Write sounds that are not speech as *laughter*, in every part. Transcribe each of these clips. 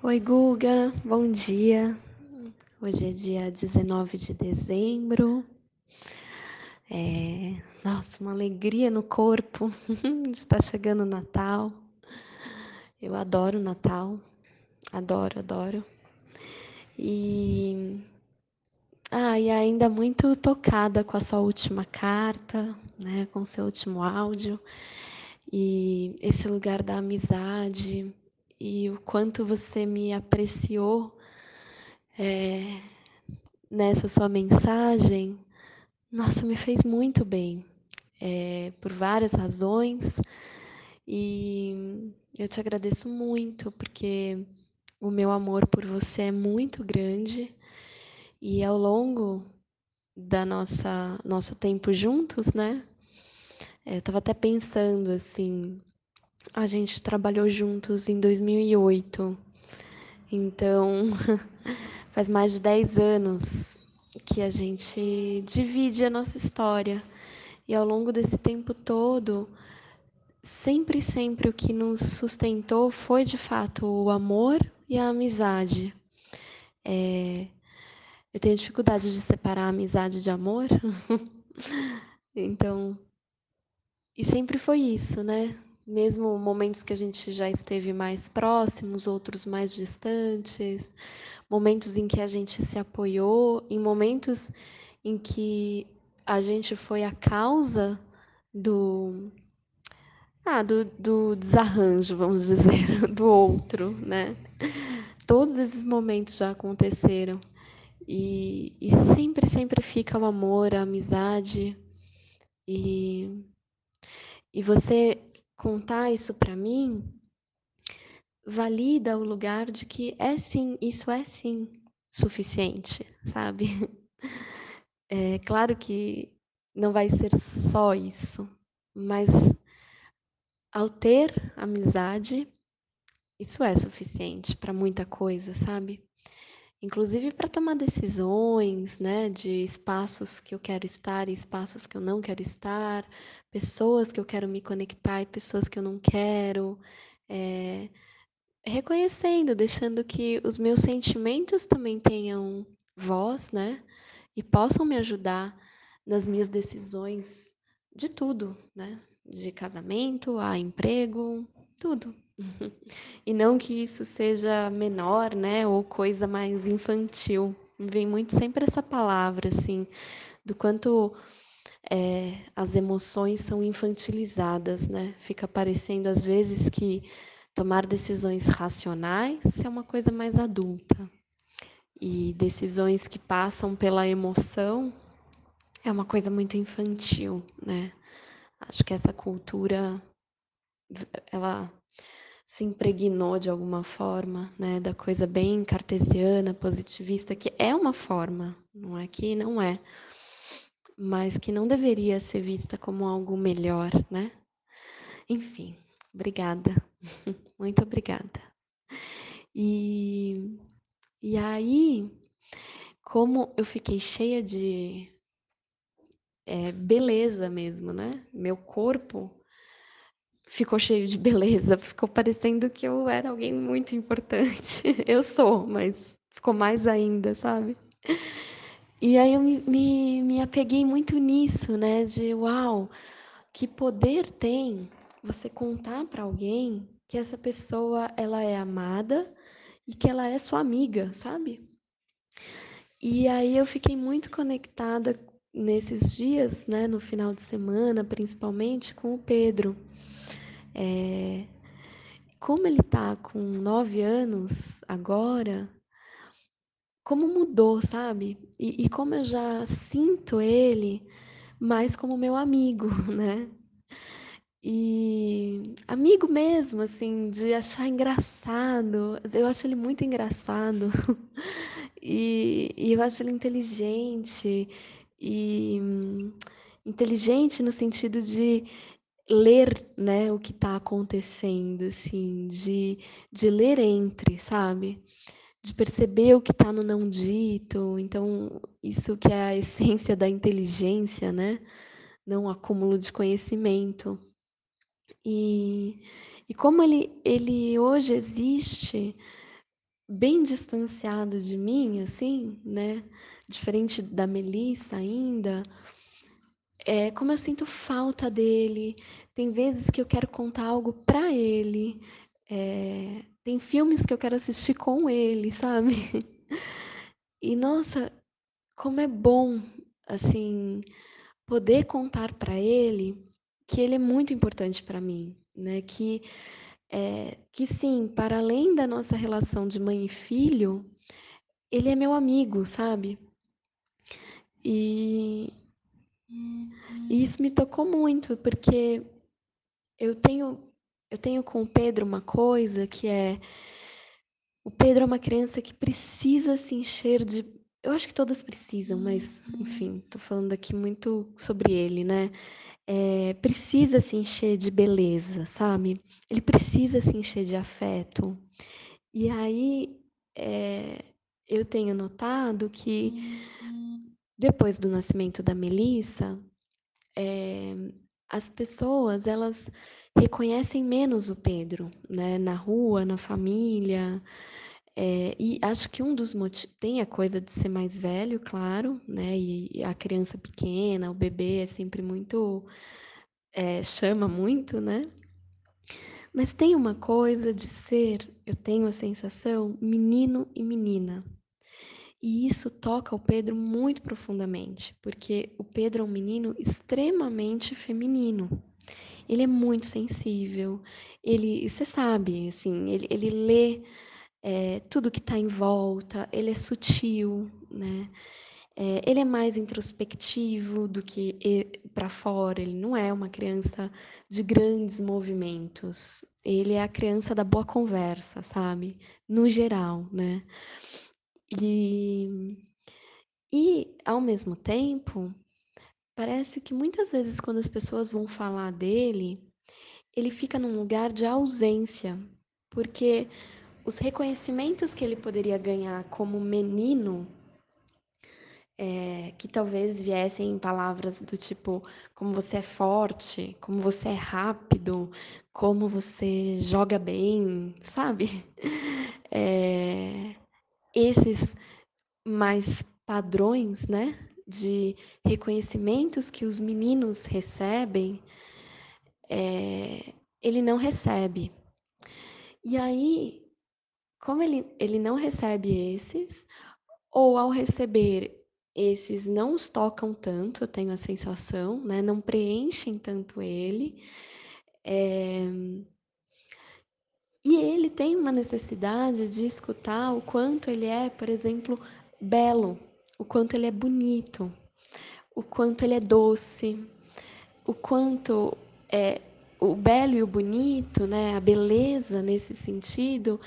Oi, Guga, bom dia. Hoje é dia 19 de dezembro. É... Nossa, uma alegria no corpo. *laughs* Está chegando o Natal. Eu adoro Natal. Adoro, adoro. E. Ah, e ainda muito tocada com a sua última carta, né, com o seu último áudio. E esse lugar da amizade, e o quanto você me apreciou é, nessa sua mensagem, nossa, me fez muito bem, é, por várias razões. E eu te agradeço muito, porque o meu amor por você é muito grande e ao longo da nossa nosso tempo juntos, né? Eu estava até pensando assim, a gente trabalhou juntos em 2008. Então, *laughs* faz mais de 10 anos que a gente divide a nossa história. E ao longo desse tempo todo, sempre, sempre o que nos sustentou foi de fato o amor e a amizade. É, eu tenho dificuldade de separar amizade de amor. *laughs* então, e sempre foi isso, né? Mesmo momentos que a gente já esteve mais próximos, outros mais distantes, momentos em que a gente se apoiou, em momentos em que a gente foi a causa do ah, do, do desarranjo, vamos dizer, *laughs* do outro, né? Todos esses momentos já aconteceram. E, e sempre, sempre fica o amor, a amizade. E, e você contar isso para mim valida o lugar de que é sim, isso é sim suficiente, sabe? *laughs* É claro que não vai ser só isso, mas ao ter amizade, isso é suficiente para muita coisa, sabe? Inclusive para tomar decisões, né, de espaços que eu quero estar e espaços que eu não quero estar, pessoas que eu quero me conectar e pessoas que eu não quero, é, reconhecendo, deixando que os meus sentimentos também tenham voz, né, e possam me ajudar nas minhas decisões de tudo, né, de casamento a emprego, tudo. E não que isso seja menor, né, ou coisa mais infantil. Vem muito sempre essa palavra, assim, do quanto é, as emoções são infantilizadas, né? Fica parecendo às vezes que tomar decisões racionais é uma coisa mais adulta e decisões que passam pela emoção é uma coisa muito infantil, né? Acho que essa cultura ela se impregnou de alguma forma, né, da coisa bem cartesiana, positivista, que é uma forma, não é que não é, mas que não deveria ser vista como algo melhor, né? Enfim, obrigada, *laughs* muito obrigada. E, e aí, como eu fiquei cheia de é, beleza mesmo, né? Meu corpo ficou cheio de beleza, ficou parecendo que eu era alguém muito importante. *laughs* Eu sou, mas ficou mais ainda, sabe? E aí eu me, me, me apeguei muito nisso, né? De uau, que poder tem você contar para alguém que essa pessoa ela é amada e que ela é sua amiga, sabe? E aí eu fiquei muito conectada nesses dias, né, no final de semana, principalmente com o Pedro. É, como ele está com nove anos agora, como mudou, sabe? E, e, como eu já sinto ele mais como meu amigo, *laughs* né? E amigo mesmo, assim, de achar engraçado. Eu acho ele muito engraçado. *laughs* e, e eu acho ele inteligente. E inteligente no sentido de ler, né, o que está acontecendo, assim, de, de ler entre, sabe? De perceber o que está no não dito. Então, isso que é a *laughs* essência da inteligência, né? Não o acúmulo de conhecimento. E, e como ele, ele hoje existe bem distanciado de mim, assim, né? Diferente da Melissa ainda. É, como eu sinto falta dele. Tem vezes que eu quero contar algo para ele. É, tem filmes que eu quero assistir com ele, sabe? *laughs* E nossa, como é bom, assim, poder contar para ele que ele é muito importante para mim, né? Que é, que sim, para além da nossa relação de mãe e filho, ele é meu amigo, sabe? E, e isso me tocou muito, porque eu tenho eu tenho com o Pedro uma coisa que é o Pedro é uma criança que precisa se encher de eu acho que todas precisam, mas enfim, tô falando aqui muito sobre ele, né? É, precisa se encher de beleza, sabe? Ele precisa se encher de afeto. E aí é, eu tenho notado que depois do nascimento da Melissa, é, as pessoas elas reconhecem menos o Pedro, né? Na rua, na família. É, e acho que um dos motivos tem a coisa de ser mais velho, claro, né? E a criança pequena, o bebê é sempre muito é, chama muito, né? Mas tem uma coisa de ser, eu tenho a sensação, menino e menina. E isso toca o Pedro muito profundamente, porque o Pedro é um menino extremamente feminino. Ele é muito sensível, ele, você sabe, assim, ele, ele lê é, tudo que está em volta, ele é sutil, né? É, ele é mais introspectivo do que para fora, ele não é uma criança de grandes movimentos. Ele é a criança da boa conversa, sabe? No geral, né? E, e ao mesmo tempo, parece que muitas vezes quando as pessoas vão falar dele, ele fica num lugar de ausência, porque os reconhecimentos que ele poderia ganhar como menino é, que talvez viessem em palavras do tipo como você é forte, como você é rápido, como você joga bem, sabe? *laughs* É, esses mais padrões, né, de reconhecimentos que os meninos recebem, é, ele não recebe. E aí, como ele, ele não recebe esses, ou ao receber esses não os tocam tanto, eu tenho a sensação, né? Não preenchem tanto ele. É... E ele tem uma necessidade de escutar o quanto ele é, por exemplo, belo, o quanto ele é bonito, o quanto ele é doce, o quanto é o belo e o bonito, né? A beleza nesse sentido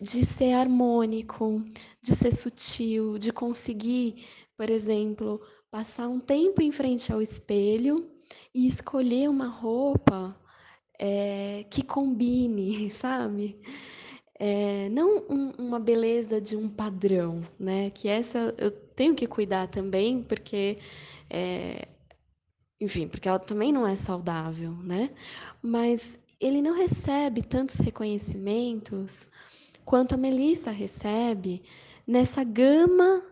de ser harmônico, de ser sutil, de conseguir por exemplo, passar um tempo em frente ao espelho e escolher uma roupa é, que combine, *laughs* sabe? É, não um, uma beleza de um padrão, né? Que essa eu tenho que cuidar também, porque, é, enfim, porque ela também não é saudável, né? Mas ele não recebe tantos reconhecimentos quanto a Melissa recebe nessa gama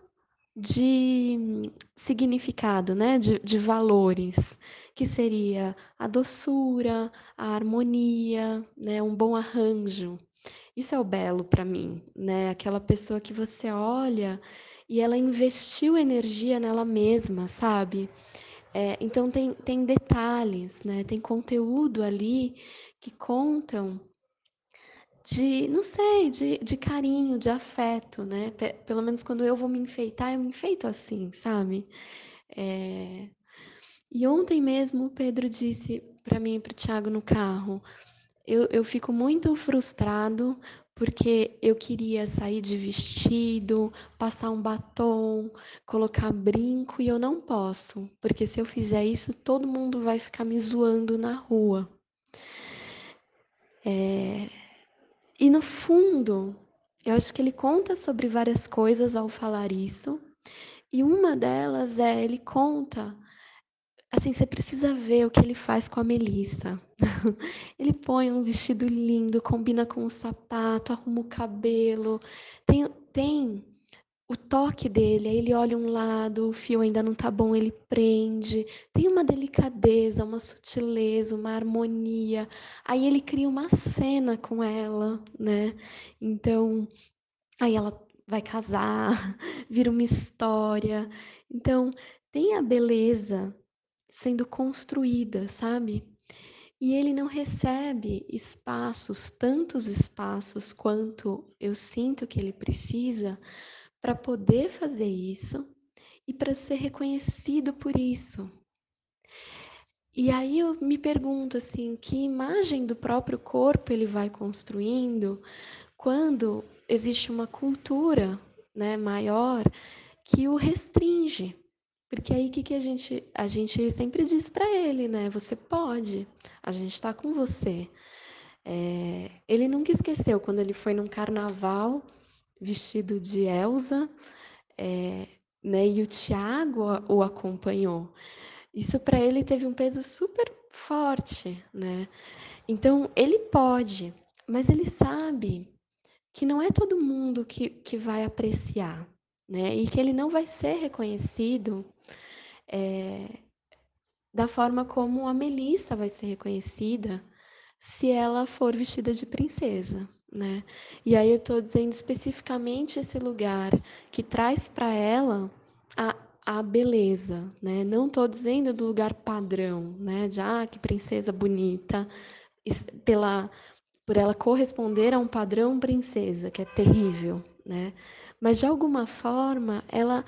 de significado, né? de, de valores, que seria a doçura, a harmonia, né? um bom arranjo. Isso é o belo para mim, né? Aquela pessoa que você olha e ela investiu energia nela mesma, sabe? É, então tem, tem detalhes, né? Tem conteúdo ali que contam de, não sei, de, de carinho, de afeto, né? P pelo menos quando eu vou me enfeitar, eu me enfeito assim, sabe? É... E ontem mesmo o Pedro disse para mim e para o Thiago no carro: eu, eu fico muito frustrado porque eu queria sair de vestido, passar um batom, colocar brinco e eu não posso, porque se eu fizer isso, todo mundo vai ficar me zoando na rua. É, e no fundo, eu acho que ele conta sobre várias coisas ao falar isso. E uma delas é ele conta Assim, você precisa ver o que ele faz com a Melissa. *laughs* Ele põe um vestido lindo, combina com o sapato, arruma o cabelo. Tem, tem o toque dele, aí ele olha um lado, o fio ainda não tá bom, ele prende. Tem uma delicadeza, uma sutileza, uma harmonia. Aí ele cria uma cena com ela, né? Então, aí ela vai casar, *laughs* vira uma história. Então, tem a beleza sendo construída, sabe? E ele não recebe espaços, tantos espaços quanto eu sinto que ele precisa para poder fazer isso e para ser reconhecido por isso. E aí eu me pergunto assim, que imagem do próprio corpo ele vai construindo quando existe uma cultura, né, maior que o restringe? Porque aí o que, que a gente. A gente sempre diz para ele, né? Você pode, a gente está com você. É, ele nunca esqueceu quando ele foi num carnaval vestido de Elsa, é, né? E o Tiago o acompanhou. Isso para ele teve um peso super forte, né? Então ele pode, mas ele sabe que não é todo mundo que, que vai apreciar né? E que ele não vai ser reconhecido é, da forma como a Melissa vai ser reconhecida se ela for vestida de princesa, né? E aí eu estou dizendo especificamente esse lugar que traz para ela a, a beleza, né? Não estou dizendo do lugar padrão, né? De ah, que princesa bonita, pela por ela corresponder a um padrão princesa, que é terrível, né? Mas de alguma forma ela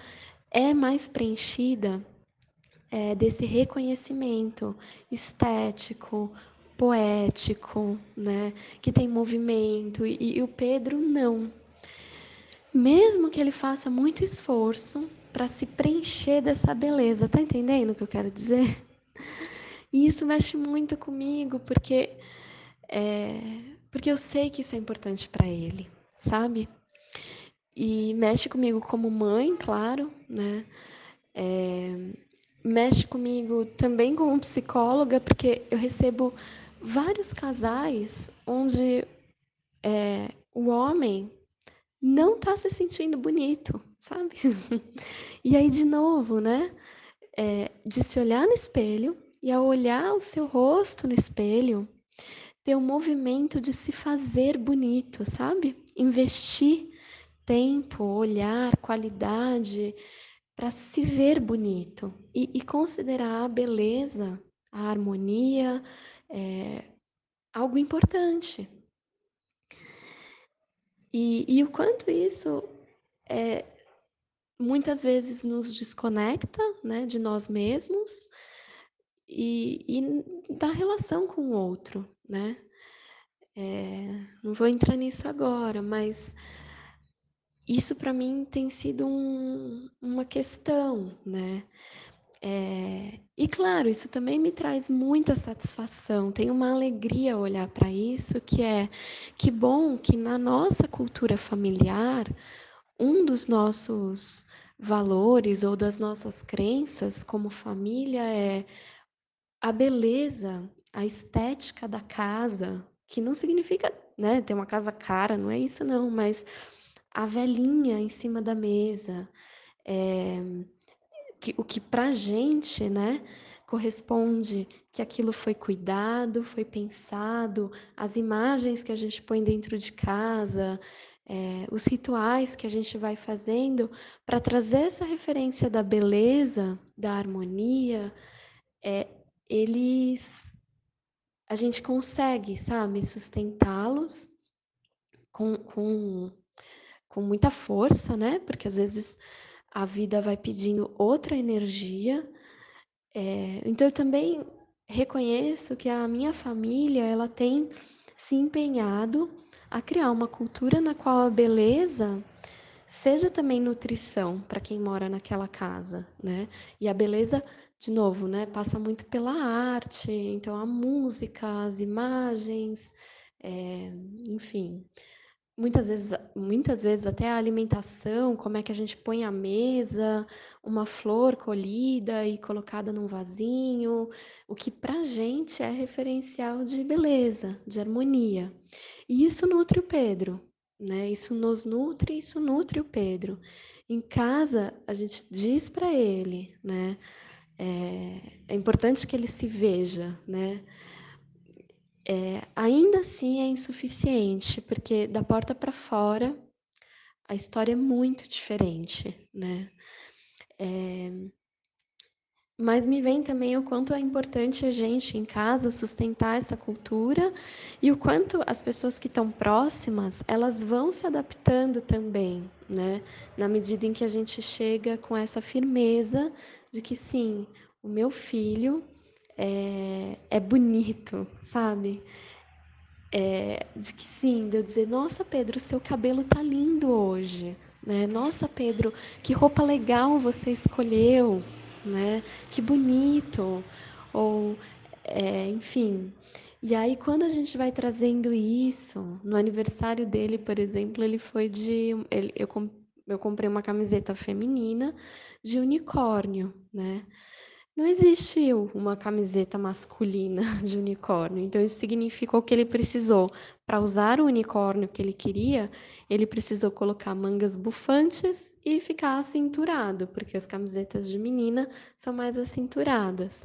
é mais preenchida é, desse reconhecimento estético, poético, né? Que tem movimento e, e o Pedro não. Mesmo que ele faça muito esforço para se preencher dessa beleza, tá entendendo o que eu quero dizer? E isso mexe muito comigo porque é, porque eu sei que isso é importante para ele, sabe? E mexe comigo como mãe, claro, né? É, mexe comigo também como psicóloga, porque eu recebo vários casais onde é, o homem não está se sentindo bonito, sabe? *laughs* e aí, de novo, né? É, de se olhar no espelho e ao olhar o seu rosto no espelho, ter um movimento de se fazer bonito, sabe? Investir tempo, olhar, qualidade para se ver bonito e, e, considerar a beleza, a harmonia, é, algo importante. E, e, o quanto isso é, muitas vezes nos desconecta né, de nós mesmos e, e da relação com o outro, né? É, não vou entrar nisso agora, mas isso para mim tem sido um, uma questão, né? É, e claro, isso também me traz muita satisfação. Tenho uma alegria olhar para isso, que é que bom que na nossa cultura familiar um dos nossos valores ou das nossas crenças como família é a beleza, a estética da casa, que não significa né, ter uma casa cara, não é isso não, mas a velhinha em cima da mesa, é, que, o que para a gente né, corresponde que aquilo foi cuidado, foi pensado, as imagens que a gente põe dentro de casa, é, os rituais que a gente vai fazendo para trazer essa referência da beleza, da harmonia, é, eles a gente consegue, sabe, sustentá-los com, com, com muita força, né? Porque às vezes a vida vai pedindo outra energia. É, então eu também reconheço que a minha família ela tem se empenhado a criar uma cultura na qual a beleza seja também nutrição para quem mora naquela casa, né? E a beleza, de novo, né, passa muito pela arte, então a música, as imagens, é, enfim. Muitas vezes muitas vezes até a alimentação, como é que a gente põe à mesa, uma flor colhida e colocada num vasinho, o que pra gente é referencial de beleza, de harmonia. E isso nutre o Pedro, né, isso nos nutre, isso nutre o Pedro. Em casa, a gente diz para ele, né, é é importante que ele se veja, né. Eh, ainda assim é insuficiente, porque da porta para fora, a história é muito diferente, né. Eh, mas me vem também o quanto é importante a gente em casa sustentar essa cultura, e o quanto as pessoas que estão próximas, elas vão se adaptando também, né, na medida em que a gente chega com essa firmeza de que sim, o meu filho, eh, é bonito, sabe. Eh, de que sim, de eu dizer: "Nossa Pedro, seu cabelo tá lindo hoje", né, "Nossa Pedro, que roupa legal você escolheu", né, "Que bonito", ou, eh, enfim. E aí quando a gente vai trazendo isso, no aniversário dele, por exemplo, ele foi de ele eu eu comprei uma camiseta feminina de unicórnio, né. Não existe uma camiseta masculina *laughs* de unicórnio, então isso significou que ele precisou, para usar o unicórnio que ele queria, ele precisou colocar mangas bufantes e ficar acinturado, porque as camisetas de menina são mais acinturadas.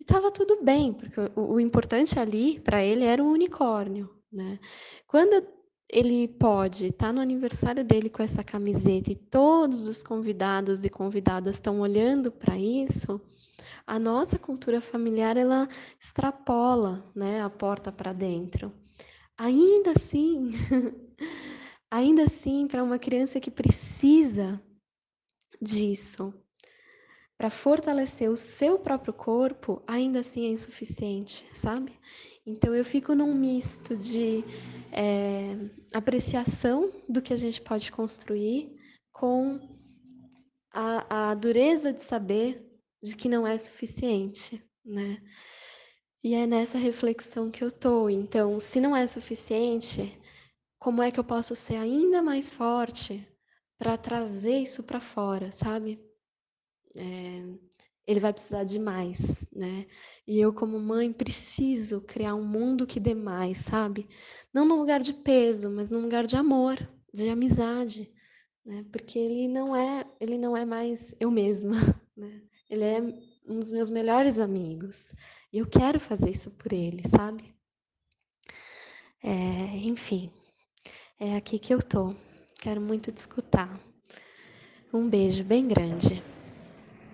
E estava tudo bem, porque o o importante ali, para ele, era o unicórnio, né. Quando ele pode estar no aniversário dele com essa camiseta e todos os convidados e convidadas estão olhando para isso, a nossa cultura familiar ela extrapola, né, a porta para dentro. Ainda assim *laughs* ainda assim, para uma criança que precisa disso, para fortalecer o seu próprio corpo, ainda assim é insuficiente, sabe. Então eu fico num misto de, eh, apreciação do que a gente pode construir, com a a dureza de saber de que não é suficiente, né. E é nessa reflexão que eu tô, então, se não é suficiente, como é que eu posso ser ainda mais forte para trazer isso para fora, sabe. Eh, ele vai precisar de mais, né, e eu como mãe preciso criar um mundo que dê mais, sabe. Não num lugar de peso, mas num lugar de amor, de amizade, né, porque ele não é ele não é mais eu mesma, *laughs* né, ele é um dos meus melhores amigos, e eu quero fazer isso por ele, sabe. Eh, enfim, é aqui que eu tô, quero muito te escutar. Um beijo bem grande.